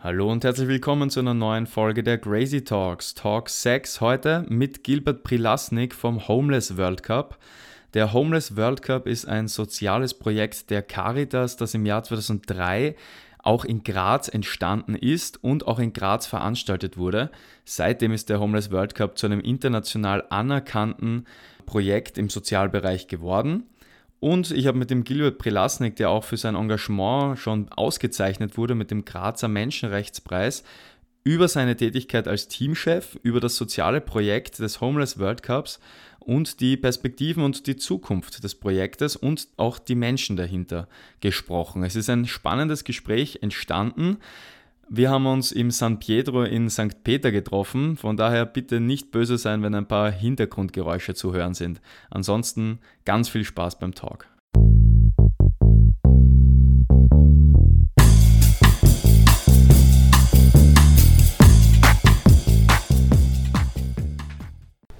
Hallo und herzlich willkommen zu einer neuen Folge der Crazy Talks. Talk 6 heute mit Gilbert Prilasnik vom Homeless World Cup. Der Homeless World Cup ist ein soziales Projekt der Caritas, das im Jahr 2003 auch in Graz entstanden ist und auch in Graz veranstaltet wurde. Seitdem ist der Homeless World Cup zu einem international anerkannten Projekt im Sozialbereich geworden. Und ich habe mit dem Gilbert Prelasnik, der auch für sein Engagement schon ausgezeichnet wurde mit dem Grazer Menschenrechtspreis, über seine Tätigkeit als Teamchef, über das soziale Projekt des Homeless World Cups und die Perspektiven und die Zukunft des Projektes und auch die Menschen dahinter gesprochen. Es ist ein spannendes Gespräch entstanden. Wir haben uns im San Pietro in St. Peter getroffen, von daher bitte nicht böse sein, wenn ein paar Hintergrundgeräusche zu hören sind. Ansonsten ganz viel Spaß beim Talk.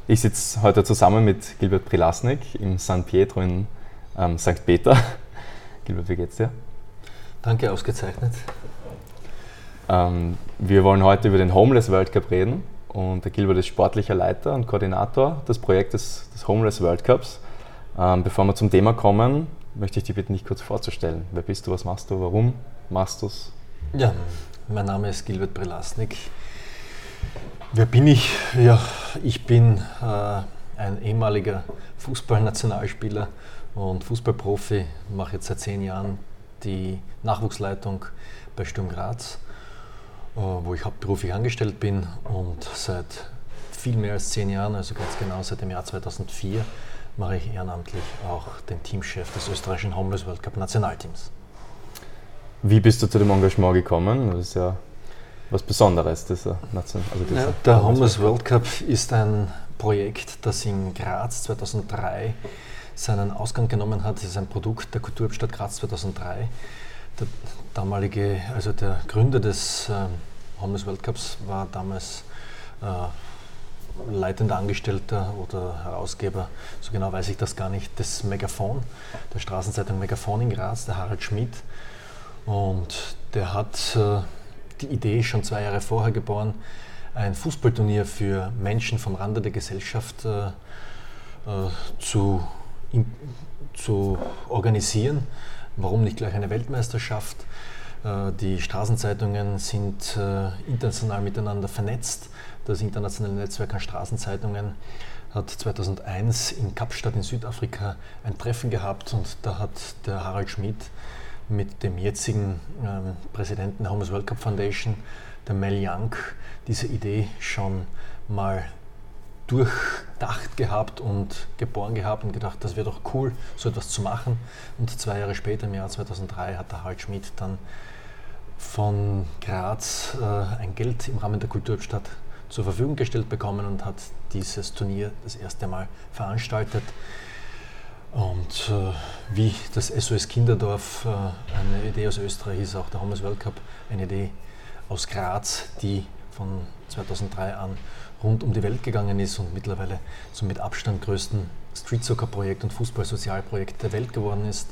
Ich sitze heute zusammen mit Gilbert Prilasnik im San Pietro in ähm, St. Peter. Gilbert, wie geht's dir? Danke, ausgezeichnet. Ähm, wir wollen heute über den Homeless World Cup reden und der Gilbert ist sportlicher Leiter und Koordinator des Projektes des Homeless World Cups. Ähm, bevor wir zum Thema kommen, möchte ich dich bitten, dich kurz vorzustellen. Wer bist du, was machst du, warum machst du es? Ja, mein Name ist Gilbert Brelasnik. Wer bin ich? Ja, ich bin äh, ein ehemaliger Fußballnationalspieler und Fußballprofi, mache jetzt seit zehn Jahren die Nachwuchsleitung bei Sturm Graz wo ich hauptberuflich angestellt bin und seit viel mehr als zehn Jahren, also ganz genau seit dem Jahr 2004, mache ich ehrenamtlich auch den Teamchef des österreichischen Homeless World Cup Nationalteams. Wie bist du zu dem Engagement gekommen? Das ist ja was Besonderes, dieser Nation also dieser ja, Der Homeless World Cup ist ein Projekt, das in Graz 2003 seinen Ausgang genommen hat. Es ist ein Produkt der Kulturhauptstadt Graz 2003. Der damalige, also der Gründer des ähm, Homeless World Cups war damals äh, leitender Angestellter oder Herausgeber, so genau weiß ich das gar nicht, des Megafon, der Straßenzeitung Megafon in Graz, der Harald Schmidt. Und der hat äh, die Idee schon zwei Jahre vorher geboren, ein Fußballturnier für Menschen vom Rande der Gesellschaft äh, äh zu, in, zu organisieren. Warum nicht gleich eine Weltmeisterschaft? Äh, die Straßenzeitungen sind äh, international miteinander vernetzt. Das internationale Netzwerk an Straßenzeitungen hat 2001 in Kapstadt in Südafrika ein Treffen gehabt und da hat der Harald Schmidt mit dem jetzigen ähm, Präsidenten der Homeless World Cup Foundation, der Mel Young, diese Idee schon mal durchdacht gehabt und geboren gehabt und gedacht, das wäre doch cool, so etwas zu machen. Und zwei Jahre später, im Jahr 2003, hat der Harald Schmidt dann von Graz äh, ein Geld im Rahmen der Kulturstadt zur Verfügung gestellt bekommen und hat dieses Turnier das erste Mal veranstaltet. Und äh, wie das SOS Kinderdorf äh, eine Idee aus Österreich ist, auch der Homeless World Cup eine Idee aus Graz, die von 2003 an rund um die Welt gegangen ist und mittlerweile zum mit Abstand größten Street Soccer Projekt und Fußball-Sozialprojekt der Welt geworden ist.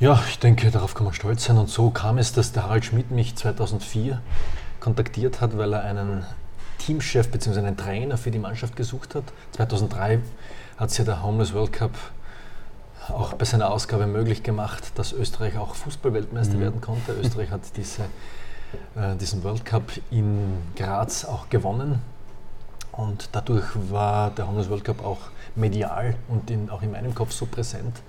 Ja, ich denke, darauf kann man stolz sein. Und so kam es, dass der Harald Schmidt mich 2004 kontaktiert hat, weil er einen Teamchef bzw. einen Trainer für die Mannschaft gesucht hat. 2003 hat es ja der Homeless World Cup auch bei seiner Ausgabe möglich gemacht, dass Österreich auch Fußballweltmeister mhm. werden konnte. Österreich hat diese, äh, diesen World Cup in Graz auch gewonnen. Und dadurch war der Homeless World Cup auch medial und in, auch in meinem Kopf so präsent,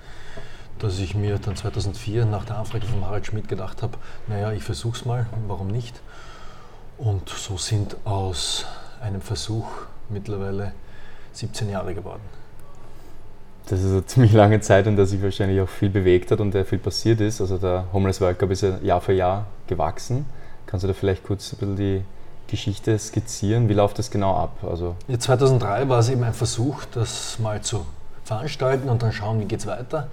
dass ich mir dann 2004 nach der Anfrage von Harald Schmidt gedacht habe, naja, ich versuche es mal, warum nicht? Und so sind aus einem Versuch mittlerweile 17 Jahre geworden. Das ist eine ziemlich lange Zeit, in der sich wahrscheinlich auch viel bewegt hat und der viel passiert ist. Also der Homeless World Cup ist ja Jahr für Jahr gewachsen. Kannst du da vielleicht kurz ein bisschen die Geschichte skizzieren? Wie läuft das genau ab? Also ja, 2003 war es eben ein Versuch, das mal zu veranstalten und dann schauen, wie geht es weiter.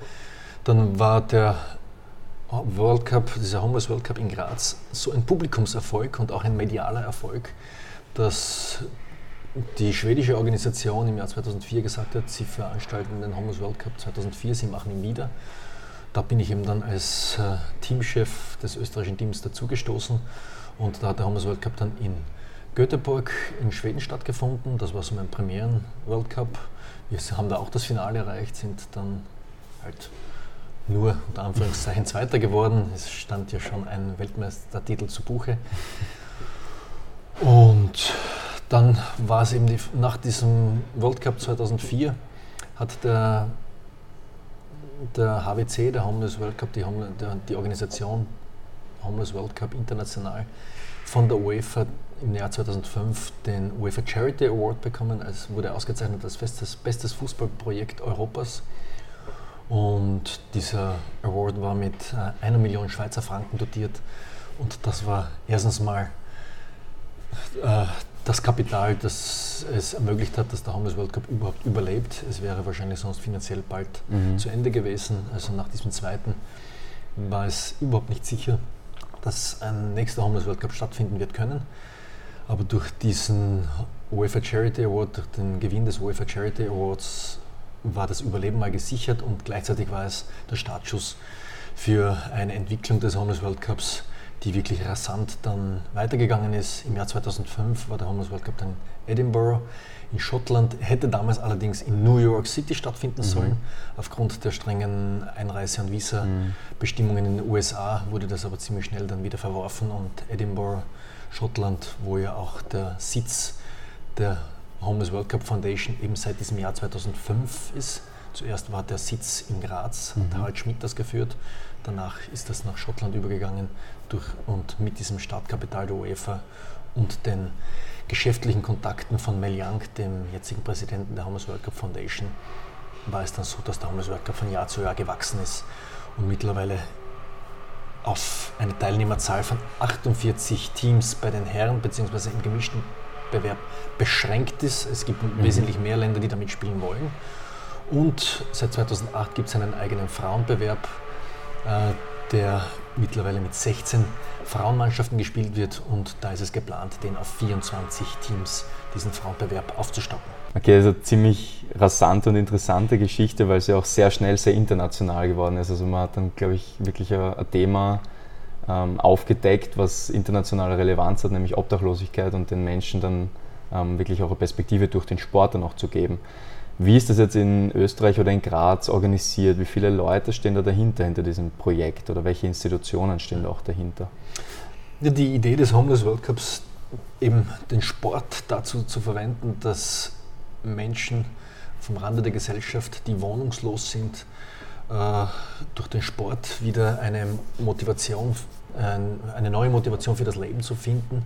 Dann war der World Cup, dieser Homeless World Cup in Graz, so ein Publikumserfolg und auch ein medialer Erfolg, dass die schwedische Organisation im Jahr 2004 gesagt hat, sie veranstalten den Homeless World Cup 2004, sie machen ihn wieder. Da bin ich eben dann als äh, Teamchef des österreichischen Teams dazugestoßen und da hat der Homers World Cup dann in Göteborg in Schweden stattgefunden. Das war so mein Premieren World Cup. Wir haben da auch das Finale erreicht, sind dann halt nur unter Anführungszeichen Zweiter geworden. Es stand ja schon ein Weltmeistertitel zu Buche. Und dann war es eben die, nach diesem World Cup 2004 hat der der HWC, der Homeless World Cup, die, der, die Organisation Homeless World Cup international, von der UEFA im Jahr 2005 den UEFA Charity Award bekommen. Es wurde ausgezeichnet als bestes, bestes Fußballprojekt Europas. Und dieser Award war mit äh, einer Million Schweizer Franken dotiert. Und das war erstens mal äh, das Kapital, das es ermöglicht hat, dass der Homeless World Cup überhaupt überlebt. Es wäre wahrscheinlich sonst finanziell bald mhm. zu Ende gewesen. Also nach diesem zweiten war es überhaupt nicht sicher, dass ein nächster Homeless World Cup stattfinden wird können. Aber durch diesen UEFA Charity Award, durch den Gewinn des UEFA Charity Awards war das Überleben mal gesichert und gleichzeitig war es der Startschuss für eine Entwicklung des Homeless World Cups die wirklich rasant dann weitergegangen ist. Im Jahr 2005 war der Homers World Cup dann in Edinburgh in Schottland, hätte damals allerdings in New York City stattfinden mhm. sollen. Aufgrund der strengen Einreise- und Visa-Bestimmungen in den USA wurde das aber ziemlich schnell dann wieder verworfen und Edinburgh, Schottland, wo ja auch der Sitz der Homeless World Cup Foundation eben seit diesem Jahr 2005 ist. Zuerst war der Sitz in Graz, mhm. hat Harald Schmidt das geführt. Danach ist das nach Schottland übergegangen durch, und mit diesem Startkapital der UEFA und den geschäftlichen Kontakten von Mel Young, dem jetzigen Präsidenten der Homeless World Cup Foundation, war es dann so, dass der Homeless World Cup von Jahr zu Jahr gewachsen ist und mittlerweile auf eine Teilnehmerzahl von 48 Teams bei den Herren bzw. im gemischten Bewerb beschränkt ist. Es gibt mhm. wesentlich mehr Länder, die da mitspielen wollen. Und seit 2008 gibt es einen eigenen Frauenbewerb, äh, der mittlerweile mit 16 Frauenmannschaften gespielt wird und da ist es geplant, den auf 24 Teams diesen Frauenbewerb aufzustocken. Okay, also ziemlich rasante und interessante Geschichte, weil sie auch sehr schnell sehr international geworden ist. Also man hat dann, glaube ich, wirklich ein, Thema ähm, aufgedeckt, was internationale Relevanz hat, nämlich Obdachlosigkeit und den Menschen dann ähm, wirklich auch eine Perspektive durch den Sport dann auch zu geben. Wie ist das jetzt in Österreich oder in Graz organisiert? Wie viele Leute stehen da dahinter, hinter diesem Projekt oder welche Institutionen stehen da auch dahinter? Ja, die Idee des Homeless World Cups, eben den Sport dazu zu verwenden, dass Menschen vom Rande der Gesellschaft, die wohnungslos sind, äh, durch den Sport wieder eine Motivation, eine neue Motivation für das Leben zu finden,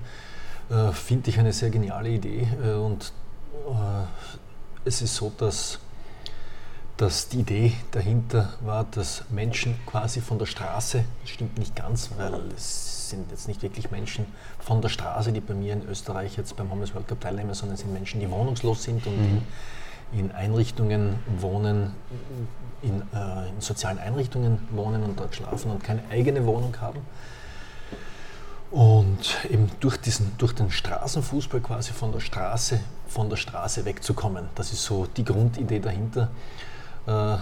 äh, finde ich eine sehr geniale Idee äh, und es ist so, dass, dass die Idee dahinter war, dass Menschen quasi von der Straße, das stimmt nicht ganz, weil es sind jetzt nicht wirklich Menschen von der Straße, die bei mir in Österreich jetzt beim Homeless World Cup teilnehmen, sondern es sind Menschen, die wohnungslos sind und mhm. in, in, Einrichtungen wohnen, in, äh, in sozialen Einrichtungen wohnen und dort schlafen und keine eigene Wohnung haben. Und eben durch, diesen, durch den Straßenfußball quasi von der Straße, von der Straße wegzukommen. Das ist so die Grundidee dahinter. Äh, äh,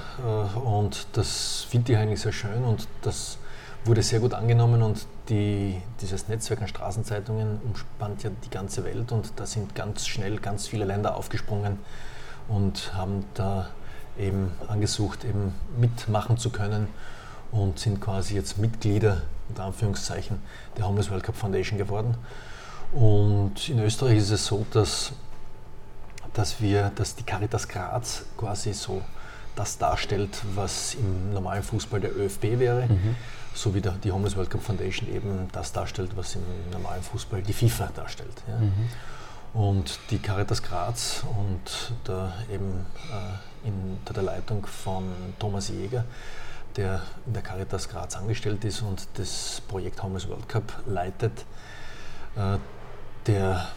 und das finde ich eigentlich sehr schön und das wurde sehr gut angenommen und die, dieses Netzwerk an Straßenzeitungen umspannt ja die ganze Welt und da sind ganz schnell ganz viele Länder aufgesprungen und haben da eben angesucht, eben mitmachen zu können und sind quasi jetzt Mitglieder unter Anführungszeichen der Homeless World Cup Foundation geworden. Und in Österreich ist es so, dass, dass, wir, dass die Caritas Graz quasi so das darstellt, was im normalen Fußball der ÖFB wäre, mhm. so wie der, die Homeless World Cup Foundation eben das darstellt, was im normalen Fußball die FIFA darstellt. Ja. Mhm. Und die Caritas Graz und da eben äh, unter der Leitung von Thomas Jäger der in der Caritas Graz angestellt ist und das Projekt Homeless World Cup leitet, äh, der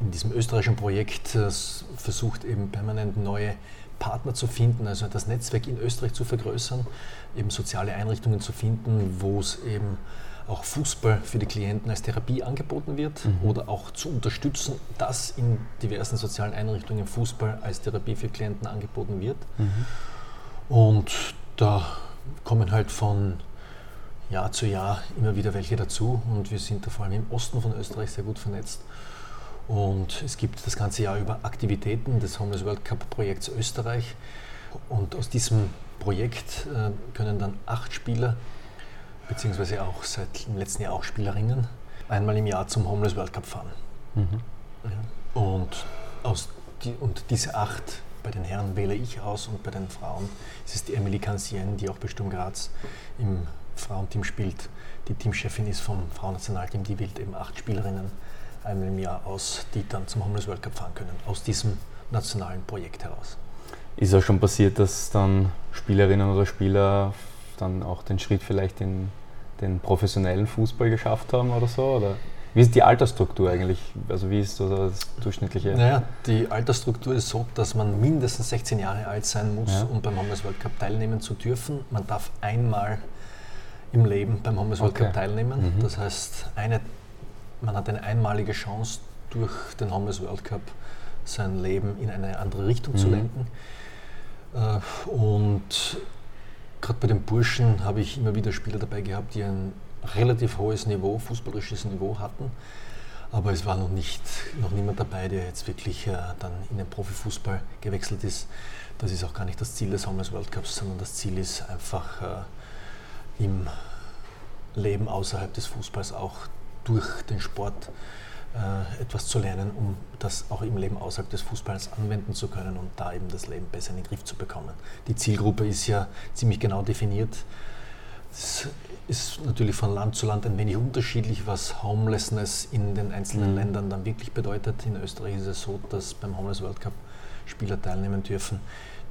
in diesem österreichischen Projekt äh, versucht eben permanent neue Partner zu finden, also das Netzwerk in Österreich zu vergrößern, eben soziale Einrichtungen zu finden, wo es eben auch Fußball für die Klienten als Therapie angeboten wird mhm. oder auch zu unterstützen, dass in diversen sozialen Einrichtungen Fußball als Therapie für Klienten angeboten wird. Mhm. Und da kommen halt von Jahr zu Jahr immer wieder welche dazu und wir sind da vor allem im Osten von Österreich sehr gut vernetzt. Und es gibt das ganze Jahr über Aktivitäten des Homeless World Cup Projekts Österreich. Und aus diesem Projekt äh, können dann acht Spieler, beziehungsweise auch seit dem letzten Jahr auch Spielerinnen, einmal im Jahr zum Homeless World Cup fahren. Mhm. Ja. Und, aus die, und diese acht, bei den Herren wähle ich aus und bei den Frauen ist es die Emily Cancien, die auch bei Sturm Graz im Frauenteam spielt. Die Teamchefin ist vom Frauennationalteam, die wählt eben acht Spielerinnen einmal im Jahr aus, die dann zum Homeless World Cup fahren können, aus diesem nationalen Projekt heraus. Ist auch schon passiert, dass dann Spielerinnen oder Spieler dann auch den Schritt vielleicht in den professionellen Fußball geschafft haben oder so? Oder wie ist die Altersstruktur eigentlich? Also wie ist das durchschnittliche? Naja, die Altersstruktur ist so, dass man mindestens 16 Jahre alt sein muss, ja. um beim Homeless World Cup teilnehmen zu dürfen. Man darf einmal im Leben beim Homeless World okay. Cup teilnehmen. Mhm. Das heißt, eine, man hat eine einmalige Chance, durch den Homeless World Cup sein Leben in eine andere Richtung mhm. zu lenken. Äh, und gerade bei den Burschen habe ich immer wieder Spieler dabei gehabt, die ein relativ hohes Niveau, fußballerisches Niveau hatten. Aber es war noch, nicht, noch niemand dabei, der jetzt wirklich äh, dann in den Profifußball gewechselt ist. Das ist auch gar nicht das Ziel des Homeless World Cups, sondern das Ziel ist einfach äh, im Leben außerhalb des Fußballs auch durch den Sport äh, etwas zu lernen, um das auch im Leben außerhalb des Fußballs anwenden zu können und da eben das Leben besser in den Griff zu bekommen. Die Zielgruppe ist ja ziemlich genau definiert. Es ist natürlich von Land zu Land ein wenig unterschiedlich, was Homelessness in den einzelnen mhm. Ländern dann wirklich bedeutet. In Österreich ist es so, dass beim Homeless World Cup Spieler teilnehmen dürfen,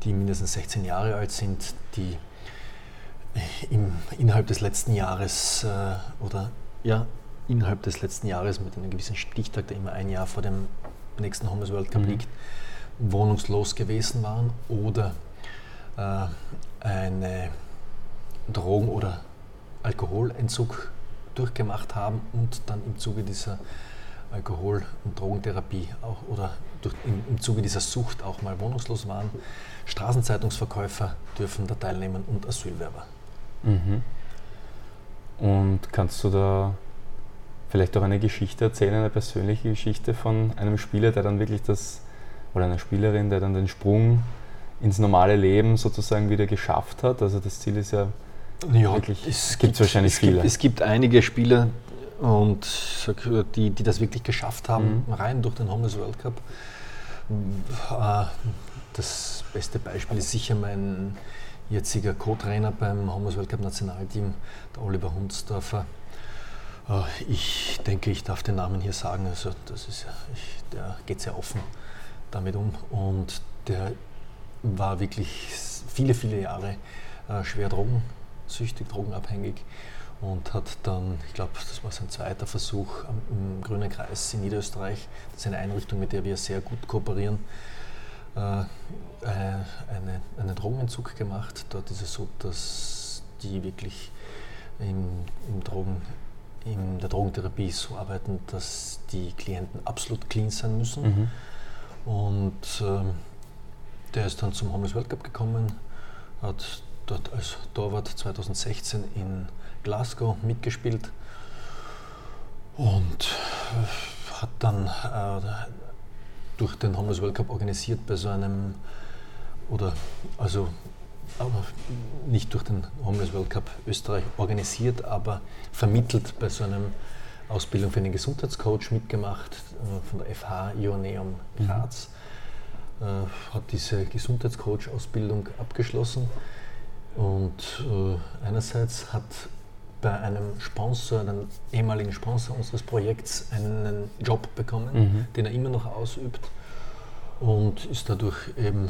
die mindestens 16 Jahre alt sind, die im, innerhalb des letzten Jahres äh, oder ja, innerhalb des letzten Jahres mit einem gewissen Stichtag, der immer ein Jahr vor dem nächsten Homeless World Cup mhm. liegt, wohnungslos gewesen waren oder äh, eine Drogen- oder Alkoholentzug durchgemacht haben und dann im Zuge dieser Alkohol- und Drogentherapie auch oder durch, im, im Zuge dieser Sucht auch mal wohnungslos waren. Straßenzeitungsverkäufer dürfen da teilnehmen und Asylwerber. Mhm. Und kannst du da vielleicht auch eine Geschichte erzählen, eine persönliche Geschichte von einem Spieler, der dann wirklich das, oder einer Spielerin, der dann den Sprung ins normale Leben sozusagen wieder geschafft hat? Also das Ziel ist ja, ja wirklich, es gibt wahrscheinlich es viele. Gibt, es gibt einige Spieler, und die, die das wirklich geschafft haben, mhm. rein durch den Homeless World Cup. Äh, das beste Beispiel ist sicher mein jetziger Co-Trainer beim Homeless World Cup Nationalteam, der Oliver Hundsdorfer. Äh, ich denke, ich darf den Namen hier sagen. Also das ist, ich, der geht sehr offen damit um und der war wirklich viele, viele Jahre äh, schwer drogensüchtig, drogenabhängig und hat dann, ich glaube, das war sein zweiter Versuch im Grünen Kreis in Niederösterreich. Das ist eine Einrichtung, mit der wir sehr gut kooperieren. Äh, eine, einen Drogenentzug gemacht. Dort ist es so, dass die wirklich im, im Drogen in der Drogentherapie so arbeiten, dass die Klienten absolut clean sein müssen. Mhm. Und ähm, der ist dann zum Homeless World Cup gekommen, hat dort als Torwart 2016 in Glasgow mitgespielt und hat dann äh, durch den Homeless World Cup organisiert bei so einem, oder also aber nicht durch den Homeless World Cup Österreich organisiert, aber vermittelt bei so einer Ausbildung für einen Gesundheitscoach mitgemacht äh, von der FH Ioneum Graz. Mhm. Äh, hat diese Gesundheitscoach-Ausbildung abgeschlossen und äh, einerseits hat bei einem Sponsor, einem ehemaligen Sponsor unseres Projekts, einen Job bekommen, mhm. den er immer noch ausübt und ist dadurch eben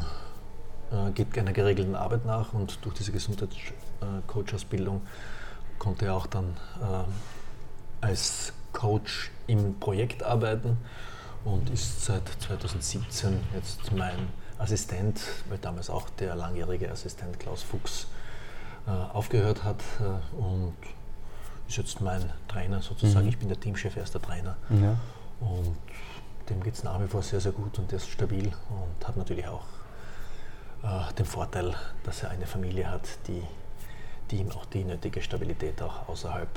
äh, geht einer geregelten Arbeit nach und durch diese Gesundheitscoach-Ausbildung konnte er auch dann äh, als Coach im Projekt arbeiten und ist seit 2017 jetzt mein Assistent, weil damals auch der langjährige Assistent Klaus Fuchs äh, aufgehört hat äh, und ist jetzt mein Trainer sozusagen. Mhm. Ich bin der Teamchef, er ist der Trainer. Ja. Und dem geht es nach wie vor sehr, sehr gut und der ist stabil und hat natürlich auch äh, den Vorteil, dass er eine Familie hat, die die ihm auch die nötige Stabilität auch außerhalb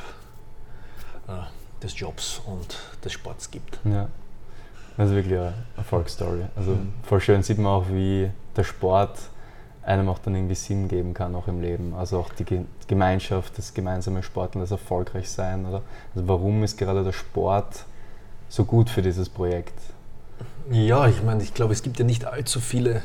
äh, des Jobs und des Sports gibt. Ja, das ist wirklich eine Erfolgsstory. Also mhm. voll schön sieht man auch, wie der Sport einem auch dann irgendwie Sinn geben kann, auch im Leben. Also auch die Gemeinschaft, das gemeinsame Sporten, das erfolgreich sein. Oder? Also warum ist gerade der Sport so gut für dieses Projekt? Ja, ich meine, ich glaube, es gibt ja nicht allzu viele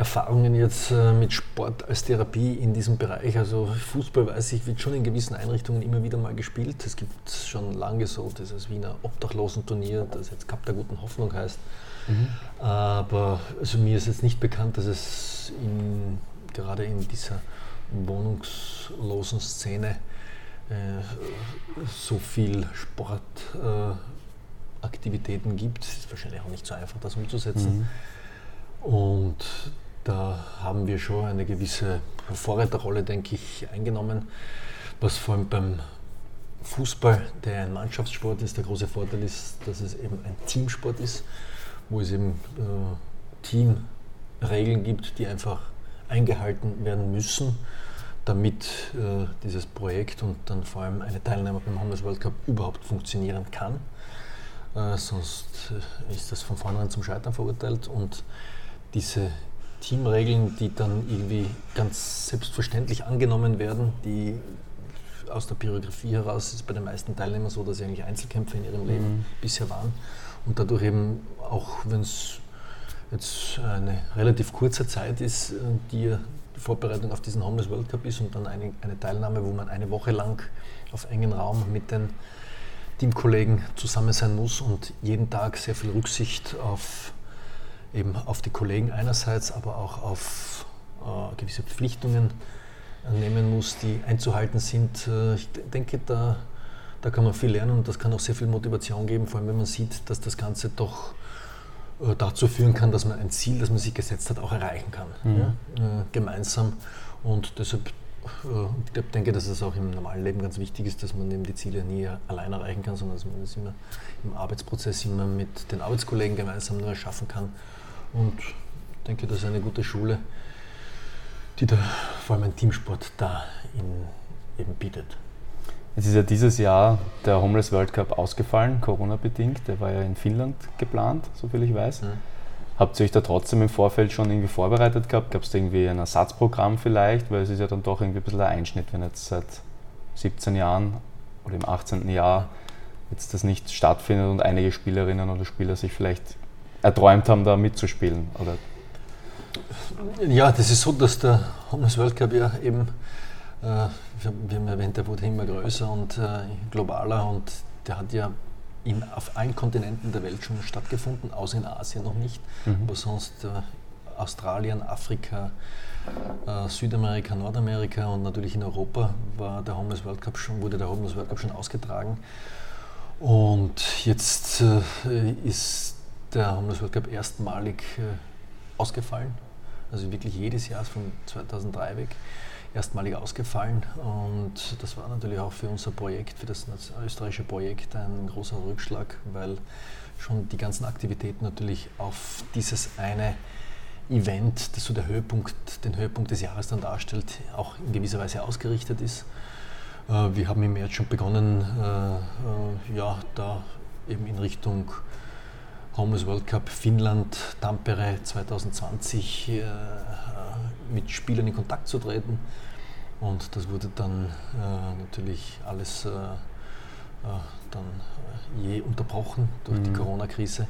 Erfahrungen jetzt äh, mit Sport als Therapie in diesem Bereich. Also Fußball weiß ich, wird schon in gewissen Einrichtungen immer wieder mal gespielt. Es gibt schon lange so dieses Wiener Obdachlosenturnier, das jetzt Cup der guten Hoffnung heißt. Mhm. Aber also mir ist jetzt nicht bekannt, dass es in, gerade in dieser wohnungslosen Szene äh, so viel Sportaktivitäten äh, gibt. Es ist wahrscheinlich auch nicht so einfach, das umzusetzen. Mhm. Und da haben wir schon eine gewisse Vorreiterrolle, denke ich, eingenommen, was vor allem beim Fußball, der ein Mannschaftssport ist, der große Vorteil ist, dass es eben ein Teamsport ist, wo es eben äh, Teamregeln gibt, die einfach eingehalten werden müssen, damit äh, dieses Projekt und dann vor allem eine Teilnahme beim Homeless World Cup überhaupt funktionieren kann. Äh, sonst äh, ist das von vornherein zum Scheitern verurteilt und diese Teamregeln, die dann irgendwie ganz selbstverständlich angenommen werden, die aus der Biografie heraus ist bei den meisten Teilnehmern so, dass sie eigentlich Einzelkämpfer in ihrem Leben mhm. bisher waren und dadurch eben, auch wenn es jetzt eine relativ kurze Zeit ist, die Vorbereitung auf diesen Homeless World Cup ist und dann eine, eine Teilnahme, wo man eine Woche lang auf engen Raum mit den Teamkollegen zusammen sein muss und jeden Tag sehr viel Rücksicht auf eben auf die Kollegen einerseits, aber auch auf äh, gewisse Verpflichtungen nehmen muss, die einzuhalten sind. Äh, ich denke, da, da kann man viel lernen und das kann auch sehr viel Motivation geben, vor allem wenn man sieht, dass das Ganze doch äh, dazu führen kann, dass man ein Ziel, das man sich gesetzt hat, auch erreichen kann. Mhm. Ja? Äh, gemeinsam. Und deshalb äh, ich denke, dass es auch im normalen Leben ganz wichtig ist, dass man eben die Ziele nie allein erreichen kann, sondern dass man das immer im Arbeitsprozess immer mit den Arbeitskollegen gemeinsam nur erschaffen kann. Und ich denke, das ist eine gute Schule, die da vor allem ein Teamsport da in, eben bietet. Jetzt ist ja dieses Jahr der Homeless World Cup ausgefallen, Corona-bedingt. Der war ja in Finnland geplant, soviel ich weiß. Mhm. Habt ihr euch da trotzdem im Vorfeld schon irgendwie vorbereitet gehabt? Gab es da irgendwie ein Ersatzprogramm vielleicht? Weil es ist ja dann doch irgendwie ein bisschen ein Einschnitt, wenn jetzt seit 17 Jahren oder im 18. Jahr jetzt das nicht stattfindet und einige Spielerinnen oder Spieler sich vielleicht erträumt haben, da mitzuspielen? Oder? Ja, das ist so, dass der Homeless World Cup ja eben, äh, wir haben erwähnt, der wurde immer größer und äh, globaler und der hat ja in, auf allen Kontinenten der Welt schon stattgefunden, außer in Asien noch nicht, mhm. aber sonst äh, Australien, Afrika, äh, Südamerika, Nordamerika und natürlich in Europa war der Homeless World Cup schon, wurde der Homeless World Cup schon ausgetragen. Und jetzt äh, ist der Homeless World Cup erstmalig äh, ausgefallen. Also wirklich jedes Jahr von 2003 weg erstmalig ausgefallen. Und das war natürlich auch für unser Projekt, für das österreichische Projekt ein großer Rückschlag, weil schon die ganzen Aktivitäten natürlich auf dieses eine Event, das so der Höhepunkt, den Höhepunkt des Jahres dann darstellt, auch in gewisser Weise ausgerichtet ist. Äh, wir haben im März schon begonnen, äh, ja, da eben in Richtung Homeless World Cup Finnland, Tampere 2020 äh, mit Spielern in Kontakt zu treten. Und das wurde dann äh, natürlich alles äh, äh dann äh, je unterbrochen durch mhm. die Corona-Krise.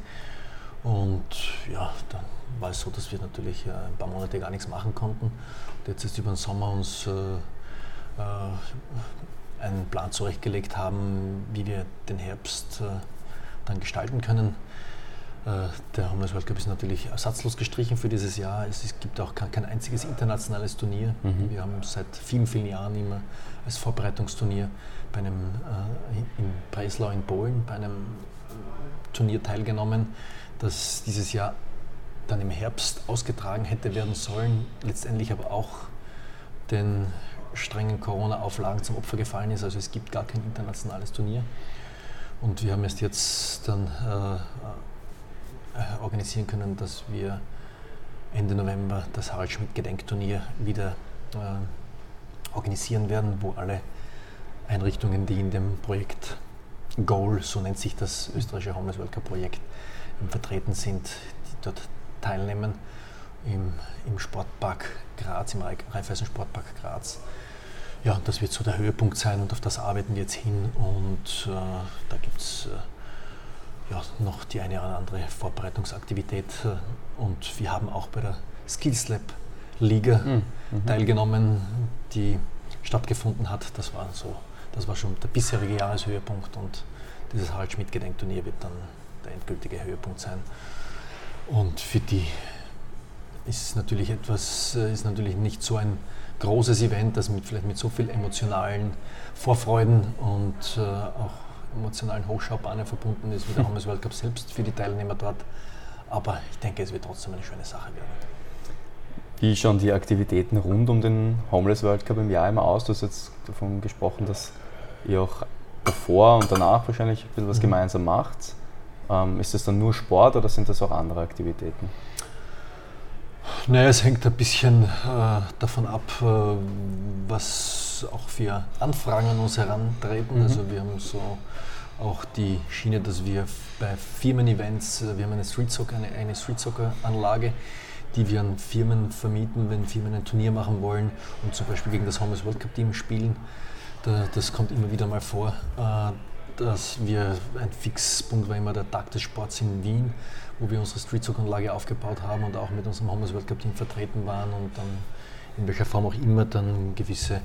Und ja, dann war es so, dass wir natürlich äh, ein paar Monate gar nichts machen konnten. Und jetzt ist über den Sommer uns einen Plan zurechtgelegt haben, wie wir den Herbst dann gestalten können. Der Homeless World Cup ist natürlich ersatzlos gestrichen für dieses Jahr. Es, gibt auch kein, einziges internationales Turnier. Mhm. Wir haben seit vielen, vielen Jahren immer als Vorbereitungsturnier bei einem, äh, in Breslau in Polen bei einem Turnier teilgenommen, das dieses Jahr dann im Herbst ausgetragen hätte werden sollen, letztendlich aber auch den strengen Corona-Auflagen zum Opfer gefallen ist. Also es gibt gar kein internationales Turnier. Und wir haben erst jetzt dann äh, organisieren können, dass wir Ende November das Harald Schmidt Gedenkturnier wieder äh, organisieren werden, wo alle Einrichtungen, die in dem Projekt Goal, so nennt sich das österreichische Homeless World Cup Projekt, vertreten sind, die dort teilnehmen im, im Sportpark Graz, im Raiffeisen Sportpark Graz. Ja, das wird so der Höhepunkt sein und auf das arbeiten wir jetzt hin und äh, da gibt es äh, ja, noch die eine oder andere Vorbereitungsaktivität äh, und wir haben auch bei der Skills Lab Liga mhm. mhm. teilgenommen, die stattgefunden hat. Das war so, das war schon der bisherige Jahreshöhepunkt und dieses Harald Schmidt Gedenkturnier wird dann der endgültige Höhepunkt sein. Und für die ist natürlich etwas, äh, ist natürlich nicht so ein großes Event, das mit, vielleicht mit so viel emotionalen Vorfreuden und äh, auch emotionalen Hochschaubahnen verbunden ist wie der Hommes World Cup selbst für die Teilnehmer dort. Aber ich denke, es wird trotzdem eine schöne Sache werden. Wie schauen die Aktivitäten rund um den Homeless World Cup im Jahr immer aus? Du hast jetzt davon gesprochen, dass ihr auch davor und danach wahrscheinlich ein bisschen was mhm. gemeinsam macht. Ähm, ist das dann nur Sport oder sind das auch andere Aktivitäten? Naja, es hängt ein bisschen äh, davon ab, äh, was auch für Anfragen an uns herantreten. Mhm. Also wir haben so auch die Schiene, dass wir bei Firmen-Events, äh, wir haben eine Street Soccer, eine, eine Street Soccer Anlage, die wir an Firmen vermieten, wenn Firmen ein Turnier machen wollen und zum Beispiel gegen das Homeless World Cup Team spielen. Da, das kommt immer wieder mal vor, äh, dass wir ein Fixpunkt war immer der Tag des Sports in Wien, wo wir unsere Streetsock-Anlage aufgebaut haben und auch mit unserem Homeless World Cup Team vertreten waren und dann in welcher Form auch immer dann gewisse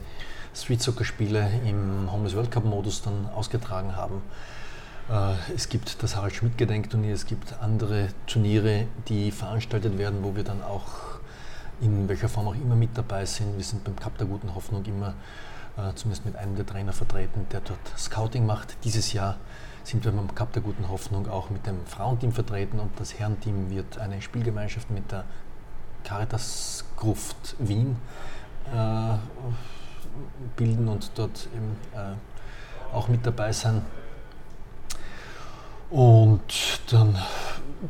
Street-Soccer-Spiele im Homeless World Cup-Modus dann ausgetragen haben. Äh, es gibt das Harald Schmidt-Gedenkturnier, es gibt andere Turniere, die veranstaltet werden, wo wir dann auch in welcher Form auch immer mit dabei sind. Wir sind beim Cup der guten Hoffnung immer äh, zumindest mit einem der Trainer vertreten, der dort Scouting macht. Dieses Jahr sind wir beim Cup der guten Hoffnung auch mit dem Frauenteam vertreten und das Herrenteam wird eine Spielgemeinschaft mit der Caritas Gruft Wien äh, bilden und dort eben äh, auch mit dabei sein. Und dann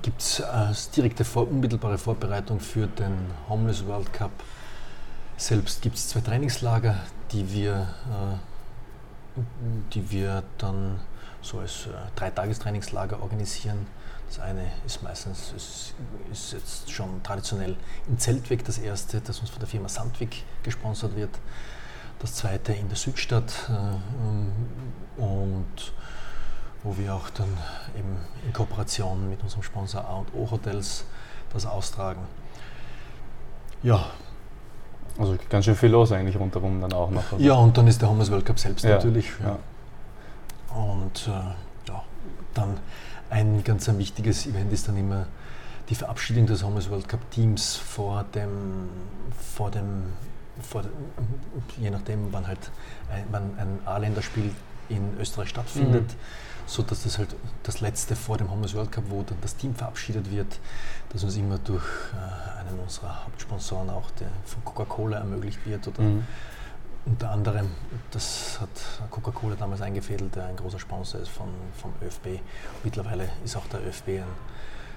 gibt es als direkte vor, unmittelbare Vorbereitung für den Homeless World Cup. Selbst gibt es zwei Trainingslager, die wir, äh, die wir dann so als äh, Dreitagestrainingslager organisieren. Das eine ist meistens, ist, ist jetzt schon traditionell in Zeltweg das erste, das uns von der Firma Sandvik gesponsert wird. Das zweite in der Südstadt äh, und wo wir auch dann eben in Kooperation mit unserem Sponsor A O Hotels das austragen. Ja. Also ganz schön viel los eigentlich rundherum dann auch noch. Oder? Ja, und dann ist der Homers World Cup selbst ja, natürlich. Ja. Und äh, ja, dann ein ganz ein wichtiges Event ist dann immer die Verabschiedung des Homers World Cup Teams vor dem, vor dem, vor je nachdem, wann halt ein, wann ein A-Länderspiel in Österreich stattfindet. Mhm so dass das halt das letzte vor dem Homers World Cup, wo dann das Team verabschiedet wird, das uns immer durch äh, einen unserer Hauptsponsoren auch der von Coca-Cola ermöglicht wird oder mhm. unter anderem, das hat Coca-Cola damals eingefädelt, der ein großer Sponsor ist von, vom ÖFB. Mittlerweile ist auch der ÖFB ein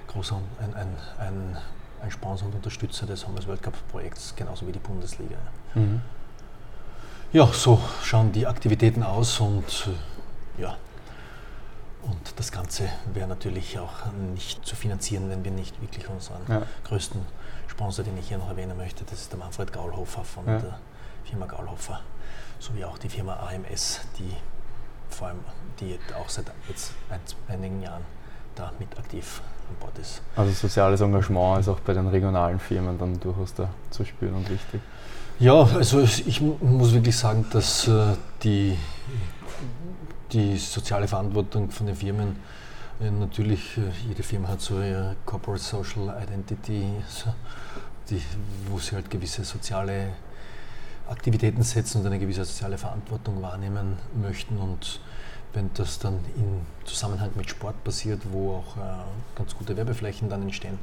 großer ein, ein, ein, ein Sponsor und Unterstützer des Homers World Cup Projekts, genauso wie die Bundesliga. Mhm. Ja, so schauen die Aktivitäten aus und äh, ja, und das Ganze wäre natürlich auch nicht zu finanzieren, wenn wir nicht wirklich unseren ja. größten Sponsor, den ich hier noch erwähnen möchte, das ist der Manfred Gaulhofer von ja. der Firma Gaulhofer, sowie auch die Firma AMS, die vor allem die auch seit jetzt einigen Jahren da mit aktiv Bord ist. Also soziales Engagement ist auch bei den regionalen Firmen dann durchaus da zu spüren und wichtig. Ja, also ich muss wirklich sagen, dass äh, die die soziale Verantwortung von den Firmen. Äh, natürlich, äh, jede Firma hat so ihre Corporate Social Identity, die, wo sie halt gewisse soziale Aktivitäten setzen und eine gewisse soziale Verantwortung wahrnehmen möchten. Und wenn das dann im Zusammenhang mit Sport passiert, wo auch äh, ganz gute Werbeflächen dann entstehen,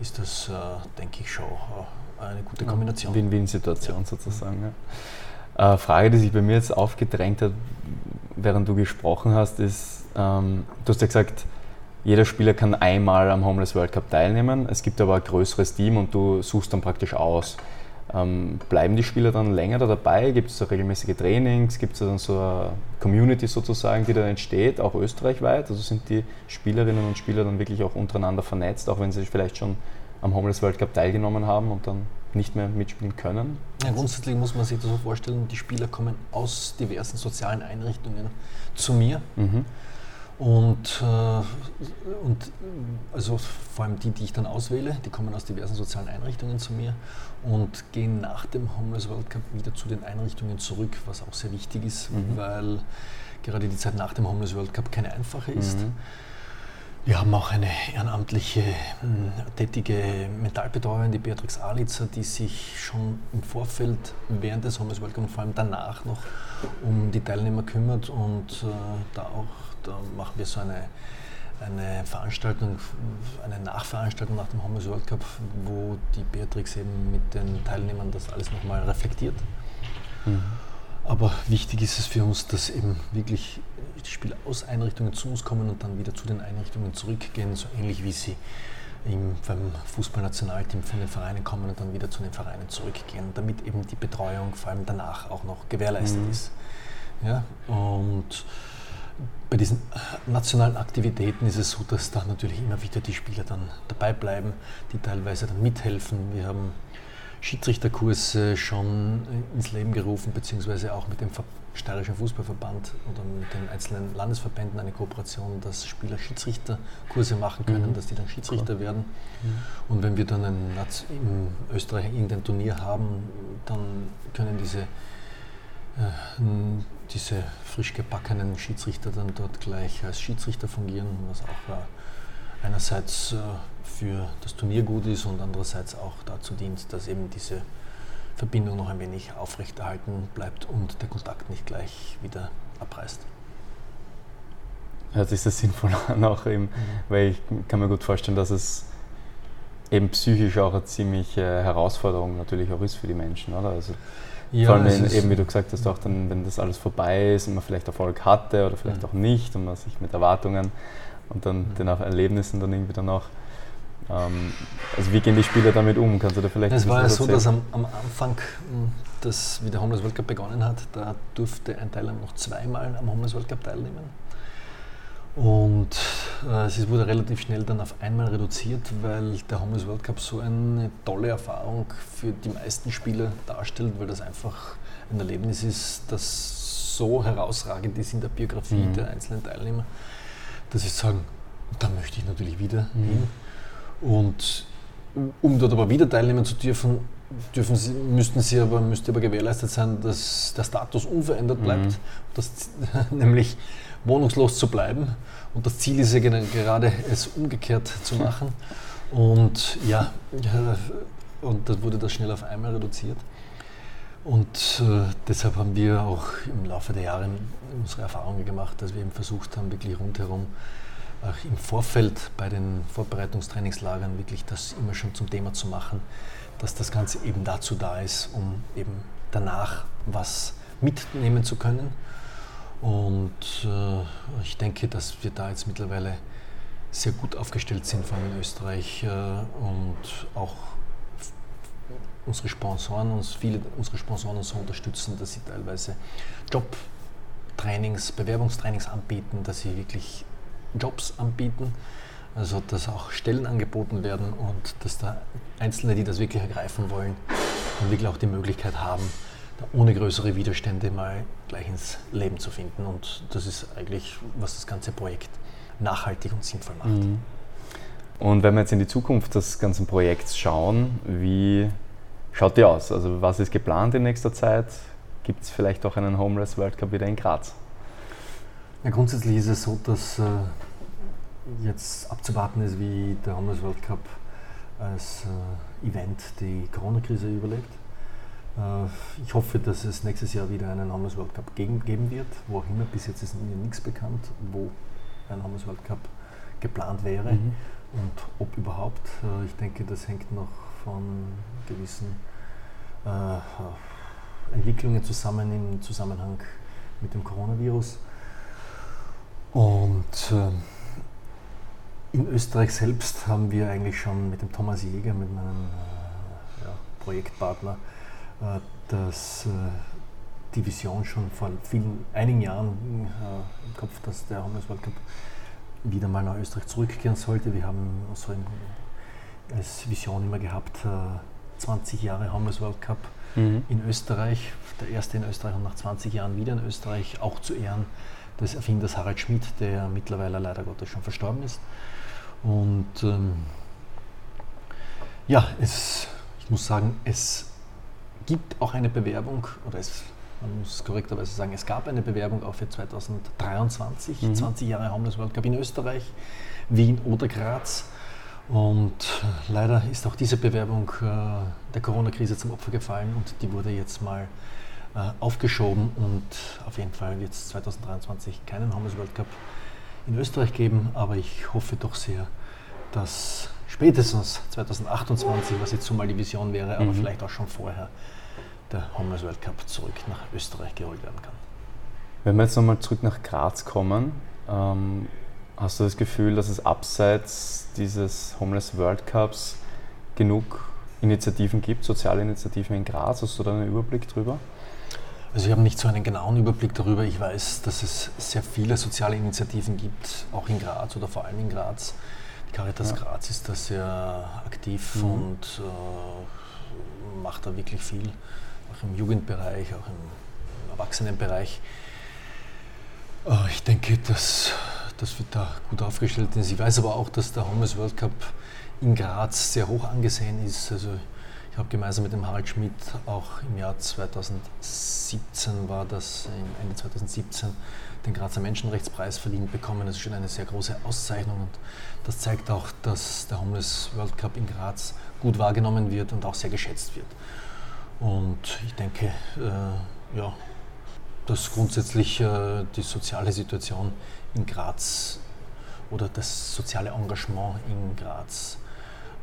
ist das, äh, denke ich, schon äh, eine gute Kombination. Win-Win-Situation ja. sozusagen. Ja. Äh, Frage, die sich bei mir jetzt aufgedrängt hat, während du gesprochen hast, ist, ähm, du hast ja gesagt, jeder Spieler kann einmal am Homeless World Cup teilnehmen. Es gibt aber ein größeres Team und du suchst dann praktisch aus. Ähm, bleiben die Spieler dann länger da dabei? Gibt es da regelmäßige Trainings? Gibt es dann so eine Community sozusagen, die da entsteht, auch österreichweit? Also sind die Spielerinnen und Spieler dann wirklich auch untereinander vernetzt, auch wenn sie vielleicht schon am Homeless World Cup teilgenommen haben und dann nicht mehr mitspielen können? Ja, grundsätzlich muss man sich das so vorstellen, die Spieler kommen aus diversen sozialen Einrichtungen zu mir. Mhm. Und, äh, und also vor allem die, die ich dann auswähle, die kommen aus diversen sozialen Einrichtungen zu mir und gehen nach dem Homeless World Cup wieder zu den Einrichtungen zurück, was auch sehr wichtig ist, mhm. weil gerade die Zeit nach dem Homeless World Cup keine einfache ist. Mhm. Wir haben auch eine ehrenamtliche, hm, tätige Mentalbetreuerin, die Beatrix Alitzer, die sich schon im Vorfeld während des Homeless World Cup und vor allem danach noch um die Teilnehmer kümmert und äh, da auch da machen wir so eine, eine Veranstaltung, eine Nachveranstaltung nach dem Homeless World Cup, wo die Beatrix eben mit den Teilnehmern das alles nochmal reflektiert. Mhm. Aber wichtig ist es für uns, dass eben wirklich die Spieler aus Einrichtungen zu uns kommen und dann wieder zu den Einrichtungen zurückgehen, so ähnlich wie sie im, beim Fußballnationalteam von den Vereinen kommen und dann wieder zu den Vereinen zurückgehen, damit eben die Betreuung vor allem danach auch noch gewährleistet mhm. ist. Ja, und bei diesen nationalen Aktivitäten ist es so, dass da natürlich immer wieder die Spieler dann dabei bleiben, die teilweise dann mithelfen. Wir haben Schiedsrichterkurse schon ins Leben gerufen, beziehungsweise auch mit dem Steirischen Fußballverband oder mit den einzelnen Landesverbänden eine Kooperation, dass Spieler Schiedsrichterkurse machen können, mhm. dass die dann Schiedsrichter cool. werden. Mhm. Und wenn wir dann in Österreich irgendein Turnier haben, dann können diese äh, diese frisch gebackenen Schiedsrichter dann dort gleich als Schiedsrichter fungieren, was auch äh, einerseits äh, für das Turnier gut ist und andererseits auch dazu dient, dass eben diese Verbindung noch ein wenig aufrechterhalten bleibt und der Kontakt nicht gleich wieder abreißt. Hört sich das sinnvoll an, auch eben, mhm. weil ich kann mir gut vorstellen, dass es eben psychisch auch eine ziemliche Herausforderung natürlich auch ist für die Menschen, oder? Also ja, Vor allem, eben wie du gesagt hast, auch dann, wenn das alles vorbei ist und man vielleicht Erfolg hatte oder vielleicht mhm. auch nicht und man sich mit Erwartungen und dann mhm. den Erlebnissen dann irgendwie dann auch. Ähm, also wie gehen die Spieler damit um? Kannst du da vielleicht Es war ja so, dass am, am Anfang, hm, das, wie der Homeless World Cup begonnen hat, da durfte ein Teilnehmer noch zweimal am Homeless World Cup teilnehmen. Und äh, es wurde relativ schnell dann auf einmal reduziert, weil der Homeless World Cup so eine tolle Erfahrung für die meisten Spieler darstellt, weil das einfach ein Erlebnis ist, das so herausragend ist in der Biografie mhm. der einzelnen Teilnehmer, dass sie sagen, da möchte ich natürlich wieder mhm. hin. Und um dort aber wieder teilnehmen zu dürfen, dürfen sie, müssten sie aber, müsste aber gewährleistet sein, dass der Status unverändert bleibt, mhm. dass, nämlich wohnungslos zu bleiben. Und das Ziel ist ja gerade, es umgekehrt zu machen. Und ja, und das wurde das schnell auf einmal reduziert. Und äh, deshalb haben wir auch im Laufe der Jahre unsere Erfahrungen gemacht, dass wir eben versucht haben, wirklich rundherum auch im Vorfeld bei den Vorbereitungstrainingslagern wirklich das immer schon zum Thema zu machen, dass das Ganze eben dazu da ist, um eben danach was mitnehmen zu können und äh, ich denke, dass wir da jetzt mittlerweile sehr gut aufgestellt sind, vor allem in Österreich äh, und auch unsere Sponsoren uns, viele unserer Sponsoren uns so unterstützen, dass sie teilweise Jobtrainings, Bewerbungstrainings anbieten, dass sie wirklich Jobs anbieten, also dass auch Stellen angeboten werden und dass da Einzelne, die das wirklich ergreifen wollen, dann wirklich auch die Möglichkeit haben, ohne größere Widerstände mal gleich ins Leben zu finden. Und das ist eigentlich, was das ganze Projekt nachhaltig und sinnvoll macht. Mhm. Und wenn wir jetzt in die Zukunft des ganzen Projekts schauen, wie schaut die aus? Also was ist geplant in nächster Zeit? Gibt es vielleicht auch einen Homeless World Cup wieder in Graz? Ja, grundsätzlich ist es so, dass äh, jetzt abzuwarten ist, wie der Homeless World Cup als äh, Event die Corona-Krise überlebt. Äh, ich hoffe, dass es nächstes Jahr wieder einen Homeless World Cup geben wird, wo auch immer. Bis jetzt ist mir nichts bekannt, wo ein Homeless World Cup geplant wäre mhm. und ob überhaupt. Äh, ich denke, das hängt noch von gewissen äh, Entwicklungen zusammen im Zusammenhang mit dem Coronavirus. Und in Österreich selbst haben wir eigentlich schon mit dem Thomas Jäger, mit meinem Projektpartner, dass die Vision schon vor vielen, einigen Jahren im Kopf, dass der Homeless World Cup wieder mal nach Österreich zurückkehren sollte. Wir haben so als Vision immer gehabt, 20 Jahre Homeless World Cup mhm. in Österreich, der erste in Österreich und nach 20 Jahren wieder in Österreich, auch zu Ehren des Erfinders Harald Schmidt, der mittlerweile leider Gottes schon verstorben ist. Und ähm, ja, es, ich muss sagen, es gibt auch eine Bewerbung, oder es, man muss korrekterweise sagen, es gab eine Bewerbung auch für 2023, mhm. 20 Jahre Homeless World Cup in Österreich, Wien oder Graz. Und leider ist auch diese Bewerbung äh, der Corona-Krise zum Opfer gefallen und die wurde jetzt mal äh, aufgeschoben und auf jeden Fall wird es 2023 keinen Homeless World Cup in Österreich geben, aber ich hoffe doch sehr, dass spätestens 2028, was jetzt so mal die Vision wäre, aber mhm. vielleicht auch schon vorher, der Homeless World Cup zurück nach Österreich geholt werden kann. Wenn wir jetzt nochmal zurück nach Graz kommen, ähm, Hast du das Gefühl, dass es abseits dieses Homeless World Cups genug Initiativen gibt, soziale Initiativen in Graz? Hast du da einen Überblick drüber? Also ich habe nicht so einen genauen Überblick darüber. Ich weiß, dass es sehr viele soziale Initiativen gibt, auch in Graz oder vor allem in Graz. Die Caritas ja. Graz ist da sehr aktiv mhm. und äh, macht da wirklich viel, auch im Jugendbereich, auch im Erwachsenenbereich. Äh, ich denke, dass dass wir da gut aufgestellt sind. Ich weiß aber auch, dass der Homeless World Cup in Graz sehr hoch angesehen ist. Also ich habe gemeinsam mit dem Harald Schmidt auch im Jahr 2017 war das, Ende 2017, den Grazer Menschenrechtspreis verdient bekommen. Das ist schon eine sehr große Auszeichnung und das zeigt auch, dass der Homeless World Cup in Graz gut wahrgenommen wird und auch sehr geschätzt wird. Und ich denke, äh, ja, dass grundsätzlich äh, die soziale Situation in Graz oder das soziale Engagement in Graz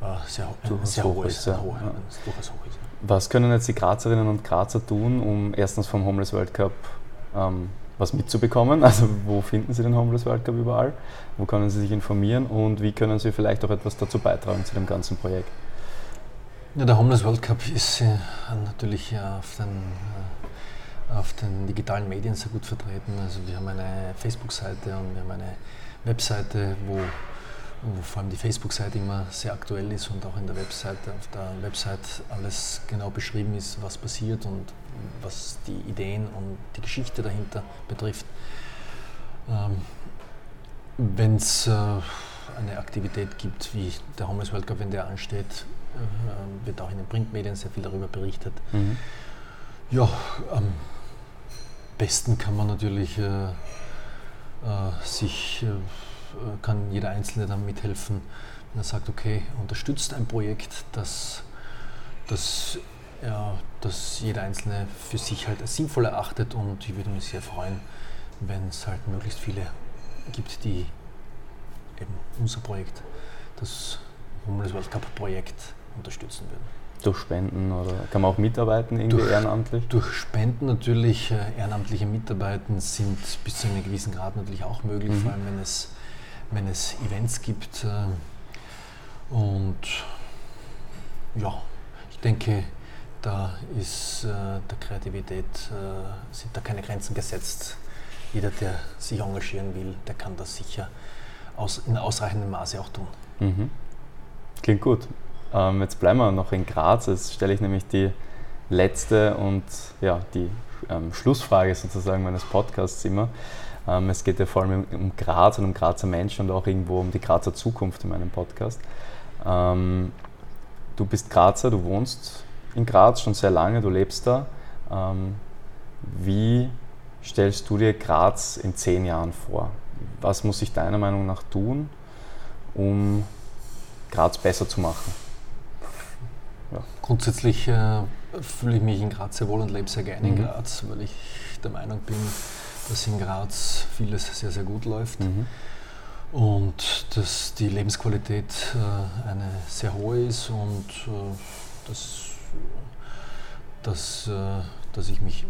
äh, sehr, sehr hoch ist. Ja. Hoch, ja. durchaus hoch ist. Was können jetzt die Grazerinnen und Grazer tun, um erstens vom Homeless World Cup ähm, was mitzubekommen? Also wo finden Sie den Homeless World Cup überall? Wo können Sie sich informieren und wie können Sie vielleicht auch etwas dazu beitragen zu dem ganzen Projekt? Ja, der Homeless World Cup ist äh, natürlich auf den äh, auf den digitalen Medien sehr gut vertreten. Also wir haben eine Facebook-Seite und wir haben eine Webseite, wo, wo vor allem die Facebook-Seite immer sehr aktuell ist und auch in der Webseite, auf der Website alles genau beschrieben ist, was passiert und was die Ideen und die Geschichte dahinter betrifft. Ähm, Wenn es äh, eine Aktivität gibt, wie der Homeless World Cup, wenn der ansteht, äh, wird auch in den Printmedien sehr viel darüber berichtet. Mhm. Ja, ähm, besten kann man natürlich äh, äh, sich, äh, kann jeder Einzelne dann mithelfen, wenn er sagt, okay, unterstützt ein Projekt, das, das, ja, das jeder Einzelne für sich halt als sinnvoll erachtet und ich würde mich sehr freuen, wenn es halt möglichst viele gibt, die eben unser Projekt, das Homeless World Cup Projekt unterstützen würden. Durch Spenden oder kann man auch mitarbeiten irgendwie durch, ehrenamtlich? Durch Spenden natürlich. Äh, ehrenamtliche Mitarbeiten sind bis zu einem gewissen Grad natürlich auch möglich, mhm. vor allem wenn es, wenn es Events gibt. Äh, und ja, ich denke, da ist äh, der Kreativität, sind da keine Grenzen gesetzt. Jeder, der sich engagieren will, der kann das sicher aus, in ausreichendem Maße auch tun. Mhm. Klingt gut. Ähm, jetzt bleiben wir noch in Graz. Jetzt stelle ich nämlich die letzte und ja, die ähm, Schlussfrage sozusagen meines Podcasts immer. Ähm, es geht ja vor allem um Graz und um Grazer Menschen und auch irgendwo um die Grazer Zukunft in meinem Podcast. Ähm, du bist Grazer, du wohnst in Graz schon sehr lange, du lebst da. Ähm, wie stellst du dir Graz in zehn Jahren vor? Was muss ich deiner Meinung nach tun, um Graz besser zu machen? Grundsätzlich äh, fühle ich mich in Graz sehr wohl und lebe sehr gerne mhm. in Graz, weil ich der Meinung bin, dass in Graz vieles sehr, sehr gut läuft. Mhm. Und dass die Lebensqualität äh, eine sehr hohe ist und äh, dass, dass, äh, dass ich mich,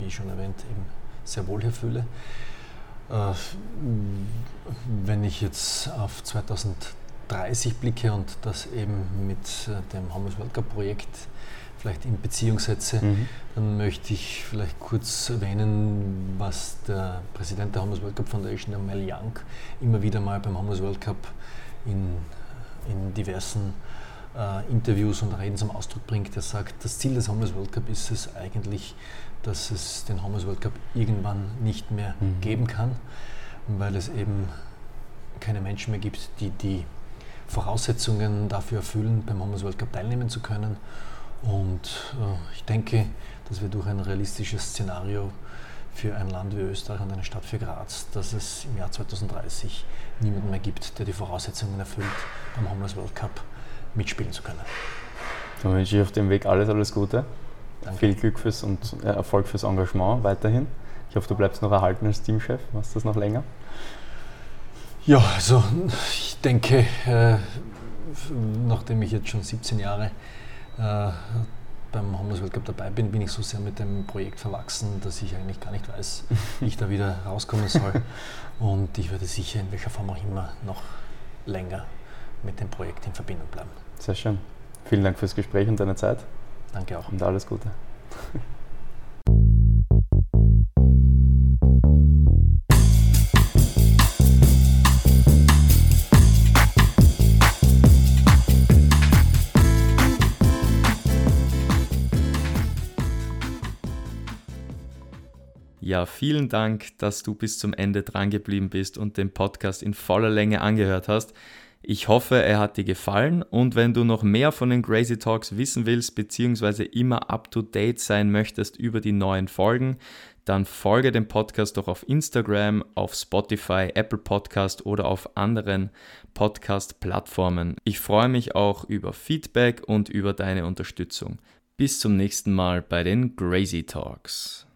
wie schon erwähnt, eben sehr wohl hier fühle. Äh, wenn ich jetzt auf 2030 blicke und das eben mit äh, dem Homeless World Cup Projekt vielleicht in Beziehung setze, mhm. dann möchte ich vielleicht kurz erwähnen, was der Präsident der Homos World Cup Foundation, der Mel Young, immer wieder mal beim Homos World Cup in, in diversen äh, Interviews und Reden zum Ausdruck bringt. Er sagt, das Ziel des Homos World Cup ist es eigentlich, dass es den Homos World Cup irgendwann nicht mehr mhm. geben kann, weil es eben keine Menschen mehr gibt, die die Voraussetzungen dafür erfüllen, beim Homos World Cup teilnehmen zu können. Und äh, ich denke, dass wir durch ein realistisches Szenario für ein Land wie Österreich und eine Stadt für Graz, dass es im Jahr 2030 niemanden mehr gibt, der die Voraussetzungen erfüllt, beim Homeless World Cup mitspielen zu können. Dann wünsche ich auf dem Weg alles, alles Gute. Danke. Viel Glück fürs und Erfolg fürs Engagement weiterhin. Ich hoffe, du bleibst noch erhalten als Teamchef. Machst du das noch länger? Ja, also ich denke, äh, nachdem ich jetzt schon 17 Jahre äh, beim Homos World Cup dabei bin, bin ich so sehr mit dem Projekt verwachsen, dass ich eigentlich gar nicht weiß, wie ich da wieder rauskommen soll. Und ich werde sicher in welcher Form auch immer noch länger mit dem Projekt in Verbindung bleiben. Sehr schön. Vielen Dank fürs Gespräch und deine Zeit. Danke auch. Und alles Gute. Ja, vielen Dank, dass du bis zum Ende dran geblieben bist und den Podcast in voller Länge angehört hast. Ich hoffe, er hat dir gefallen und wenn du noch mehr von den Crazy Talks wissen willst, beziehungsweise immer up to date sein möchtest über die neuen Folgen, dann folge dem Podcast doch auf Instagram, auf Spotify, Apple Podcast oder auf anderen Podcast-Plattformen. Ich freue mich auch über Feedback und über deine Unterstützung. Bis zum nächsten Mal bei den Crazy Talks.